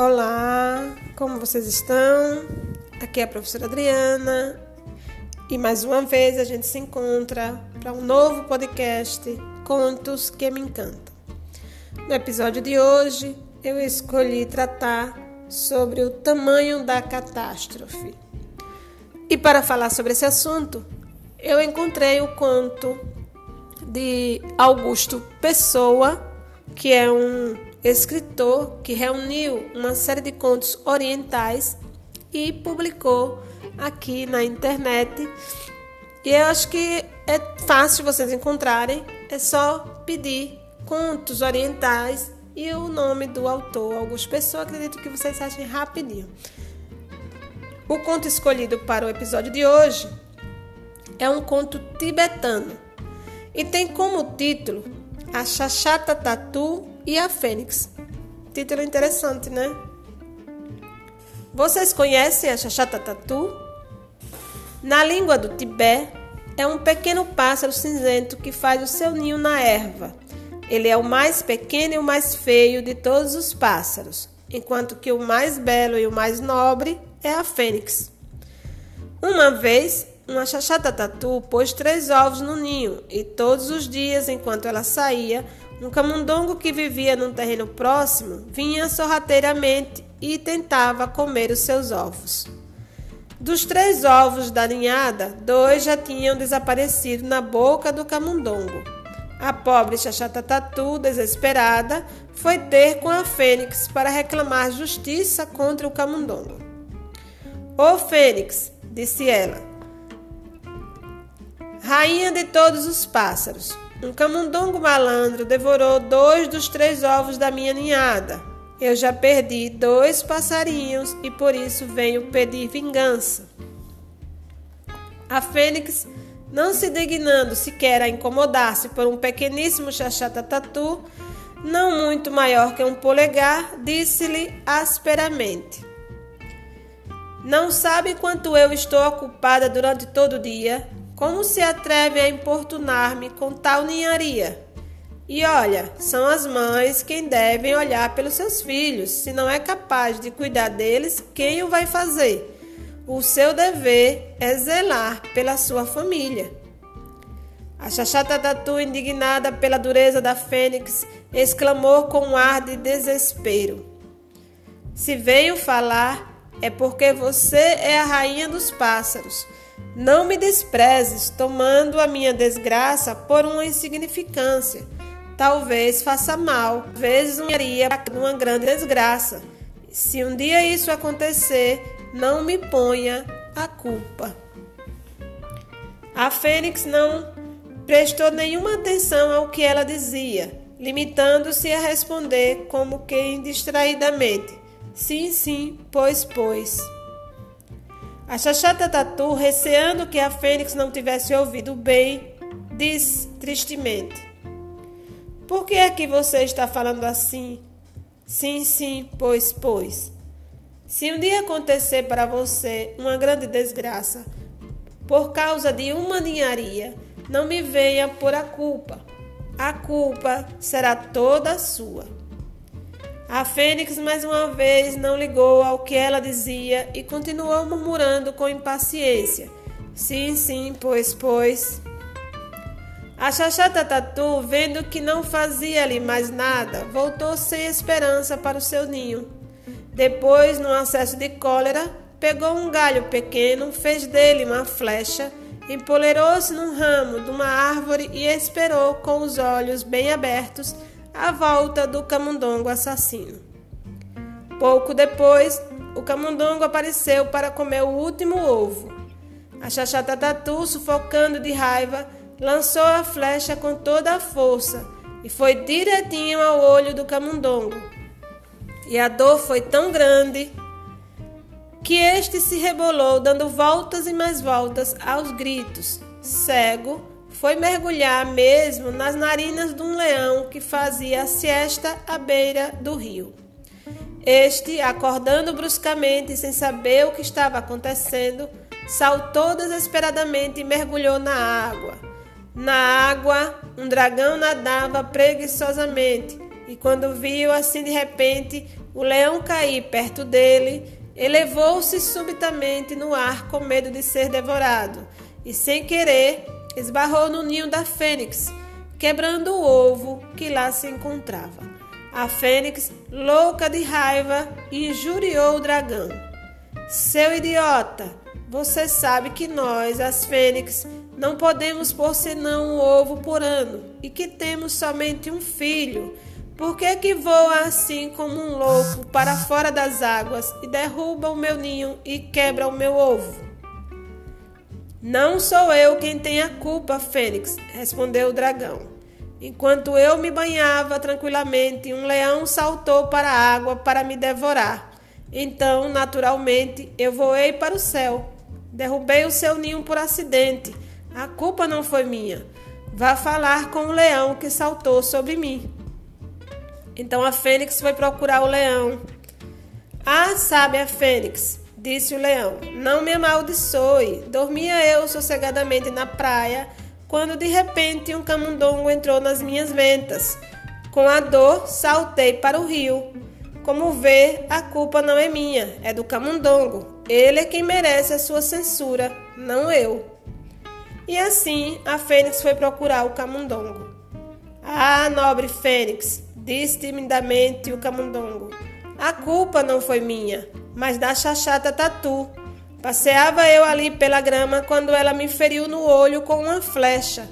Olá, como vocês estão? Aqui é a professora Adriana e mais uma vez a gente se encontra para um novo podcast Contos que me encantam. No episódio de hoje eu escolhi tratar sobre o tamanho da catástrofe. E para falar sobre esse assunto, eu encontrei o conto de Augusto Pessoa, que é um escritor que reuniu uma série de contos orientais e publicou aqui na internet. E eu acho que é fácil vocês encontrarem, é só pedir contos orientais e o nome do autor, Augusto Pessoa, acredito que vocês achem rapidinho. O conto escolhido para o episódio de hoje é um conto tibetano e tem como título A Chachata Tatu e a Fênix. Título interessante, né? Vocês conhecem a Chachata Tatu? Na língua do Tibete, é um pequeno pássaro cinzento que faz o seu ninho na erva. Ele é o mais pequeno e o mais feio de todos os pássaros, enquanto que o mais belo e o mais nobre é a fênix. Uma vez, uma chachata tatu pôs três ovos no ninho e todos os dias, enquanto ela saía, um camundongo que vivia num terreno próximo vinha sorrateiramente e tentava comer os seus ovos. Dos três ovos da ninhada, dois já tinham desaparecido na boca do camundongo. A pobre Xaxata Tatu, desesperada, foi ter com a Fênix para reclamar justiça contra o camundongo. Ô Fênix, disse ela, rainha de todos os pássaros, um camundongo malandro devorou dois dos três ovos da minha ninhada. Eu já perdi dois passarinhos e por isso venho pedir vingança. A fênix, não se dignando sequer a incomodar-se por um pequeníssimo chachata tatu, não muito maior que um polegar, disse-lhe asperamente: Não sabe quanto eu estou ocupada durante todo o dia? Como se atreve a importunar-me com tal ninharia? E olha, são as mães quem devem olhar pelos seus filhos. Se não é capaz de cuidar deles, quem o vai fazer? O seu dever é zelar pela sua família. A chachata Tatu, indignada pela dureza da fênix, exclamou com um ar de desespero: Se venho falar, é porque você é a rainha dos pássaros. Não me desprezes, tomando a minha desgraça por uma insignificância. Talvez faça mal, às vezes iria uma grande desgraça. Se um dia isso acontecer, não me ponha a culpa. A Fênix não prestou nenhuma atenção ao que ela dizia, limitando-se a responder como que distraidamente: Sim, sim, pois, pois. A Chachata Tatu, receando que a Fênix não tivesse ouvido bem, disse tristemente: Por que é que você está falando assim? Sim, sim, pois, pois. Se um dia acontecer para você uma grande desgraça, por causa de uma ninharia, não me venha por a culpa. A culpa será toda sua. A fênix mais uma vez não ligou ao que ela dizia e continuou murmurando com impaciência. Sim, sim, pois, pois. A Xaxata Tatu, vendo que não fazia ali mais nada, voltou sem esperança para o seu ninho. Depois, num acesso de cólera, pegou um galho pequeno, fez dele uma flecha, empolerou-se num ramo de uma árvore e esperou com os olhos bem abertos a volta do camundongo assassino. Pouco depois, o camundongo apareceu para comer o último ovo. A chachata tatu, sufocando de raiva, lançou a flecha com toda a força e foi direitinho ao olho do camundongo. E a dor foi tão grande que este se rebolou, dando voltas e mais voltas aos gritos, cego foi mergulhar mesmo nas narinas de um leão que fazia a siesta à beira do rio. Este, acordando bruscamente sem saber o que estava acontecendo, saltou desesperadamente e mergulhou na água. Na água, um dragão nadava preguiçosamente E quando viu assim de repente o leão cair perto dele, elevou-se subitamente no ar com medo de ser devorado e, sem querer, esbarrou no ninho da fênix, quebrando o ovo que lá se encontrava. A fênix, louca de raiva, injuriou o dragão. Seu idiota, você sabe que nós, as fênix, não podemos pôr senão um ovo por ano e que temos somente um filho. Por que, que voa assim como um louco para fora das águas e derruba o meu ninho e quebra o meu ovo? Não sou eu quem tem a culpa, Fênix, respondeu o dragão. Enquanto eu me banhava tranquilamente, um leão saltou para a água para me devorar. Então, naturalmente, eu voei para o céu. Derrubei o seu ninho por acidente. A culpa não foi minha. Vá falar com o leão que saltou sobre mim. Então a fênix foi procurar o leão. Ah, sabe a fênix, disse o leão, não me amaldiçoe. Dormia eu sossegadamente na praia quando de repente um camundongo entrou nas minhas ventas. Com a dor, saltei para o rio. Como vê, a culpa não é minha, é do camundongo. Ele é quem merece a sua censura, não eu. E assim a Fênix foi procurar o camundongo. Ah, nobre Fênix, disse timidamente o camundongo. A culpa não foi minha, mas da chachata tatu. Passeava eu ali pela grama quando ela me feriu no olho com uma flecha.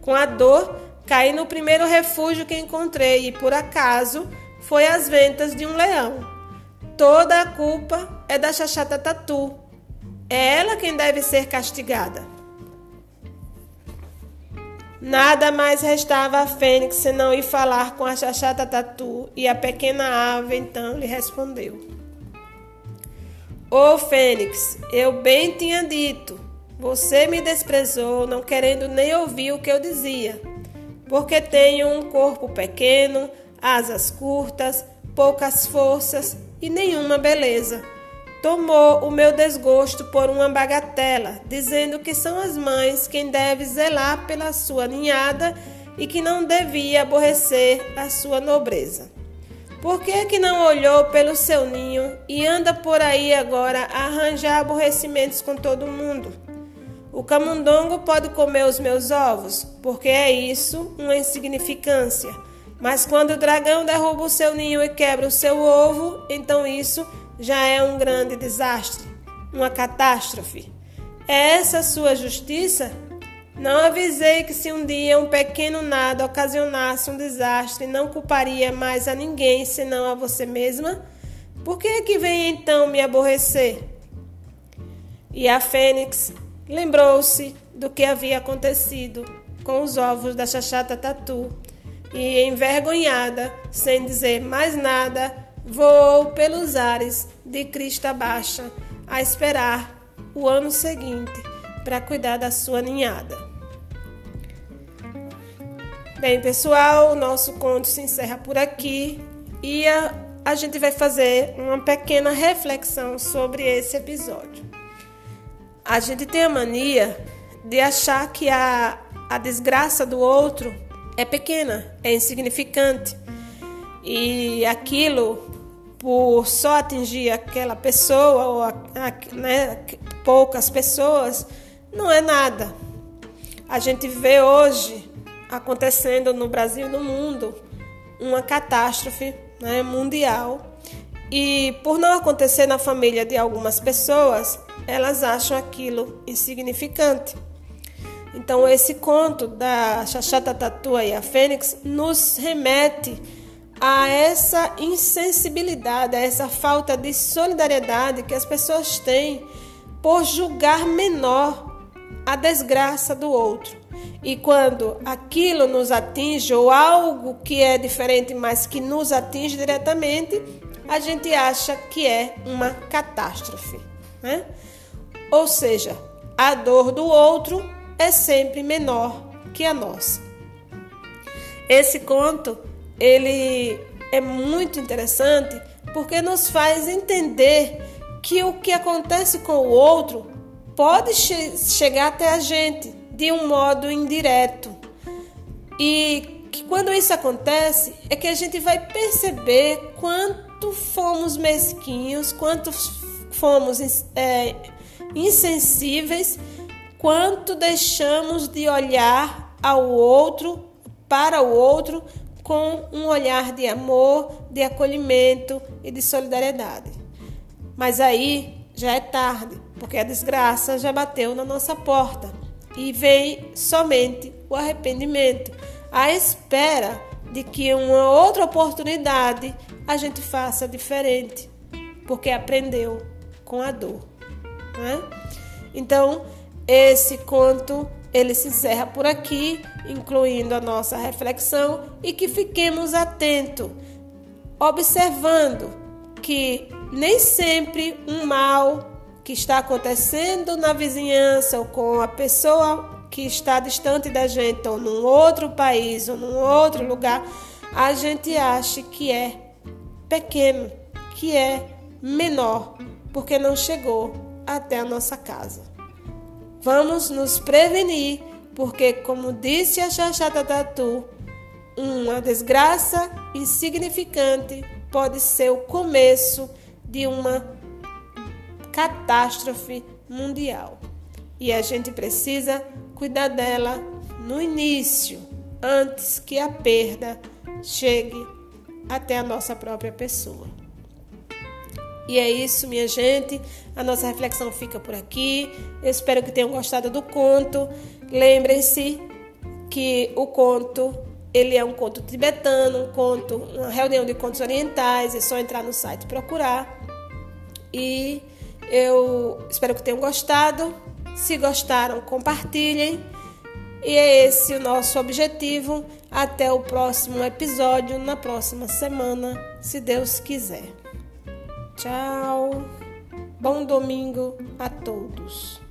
Com a dor, caí no primeiro refúgio que encontrei e, por acaso, foi às ventas de um leão. Toda a culpa é da chachata tatu. É ela quem deve ser castigada. Nada mais restava a Fênix senão ir falar com a chachata tatu, e a pequena ave então lhe respondeu: Ô oh, Fênix, eu bem tinha dito. Você me desprezou, não querendo nem ouvir o que eu dizia, porque tenho um corpo pequeno, asas curtas, poucas forças e nenhuma beleza tomou o meu desgosto por uma bagatela, dizendo que são as mães quem deve zelar pela sua ninhada e que não devia aborrecer a sua nobreza. Por que, que não olhou pelo seu ninho e anda por aí agora a arranjar aborrecimentos com todo mundo? O camundongo pode comer os meus ovos, porque é isso uma insignificância. Mas quando o dragão derruba o seu ninho e quebra o seu ovo, então isso já é um grande desastre, uma catástrofe. É essa sua justiça? Não avisei que se um dia um pequeno nada ocasionasse um desastre, não culparia mais a ninguém senão a você mesma? Por que é que vem então me aborrecer? E a Fênix lembrou-se do que havia acontecido com os ovos da chachata tatu e, envergonhada, sem dizer mais nada, voou pelos ares de crista baixa a esperar o ano seguinte para cuidar da sua ninhada. Bem, pessoal, o nosso conto se encerra por aqui e a, a gente vai fazer uma pequena reflexão sobre esse episódio. A gente tem a mania de achar que a, a desgraça do outro é pequena, é insignificante e aquilo por só atingir aquela pessoa ou a, a, né, poucas pessoas, não é nada. A gente vê hoje acontecendo no Brasil e no mundo uma catástrofe né, mundial e por não acontecer na família de algumas pessoas, elas acham aquilo insignificante. Então esse conto da Chachata Tatua e a Fênix nos remete a essa insensibilidade, a essa falta de solidariedade que as pessoas têm por julgar menor a desgraça do outro. E quando aquilo nos atinge, ou algo que é diferente, mas que nos atinge diretamente, a gente acha que é uma catástrofe. Né? Ou seja, a dor do outro é sempre menor que a nossa. Esse conto ele é muito interessante porque nos faz entender que o que acontece com o outro pode che chegar até a gente de um modo indireto e que quando isso acontece é que a gente vai perceber quanto fomos mesquinhos, quanto fomos é, insensíveis, quanto deixamos de olhar ao outro, para o outro, com um olhar de amor, de acolhimento e de solidariedade. Mas aí já é tarde, porque a desgraça já bateu na nossa porta e vem somente o arrependimento, à espera de que uma outra oportunidade a gente faça diferente, porque aprendeu com a dor. Né? Então, esse conto ele se encerra por aqui, incluindo a nossa reflexão e que fiquemos atentos, observando que nem sempre um mal que está acontecendo na vizinhança ou com a pessoa que está distante da gente ou num outro país ou num outro lugar, a gente acha que é pequeno, que é menor, porque não chegou até a nossa casa. Vamos nos prevenir, porque, como disse a Xaxata Tatu, uma desgraça insignificante pode ser o começo de uma catástrofe mundial. E a gente precisa cuidar dela no início, antes que a perda chegue até a nossa própria pessoa. E é isso, minha gente. A nossa reflexão fica por aqui. Eu espero que tenham gostado do conto. Lembrem-se que o conto ele é um conto tibetano, um conto, uma reunião de contos orientais. É só entrar no site e procurar. E eu espero que tenham gostado. Se gostaram, compartilhem. E é esse o nosso objetivo. Até o próximo episódio, na próxima semana, se Deus quiser. Tchau. Bom domingo a todos.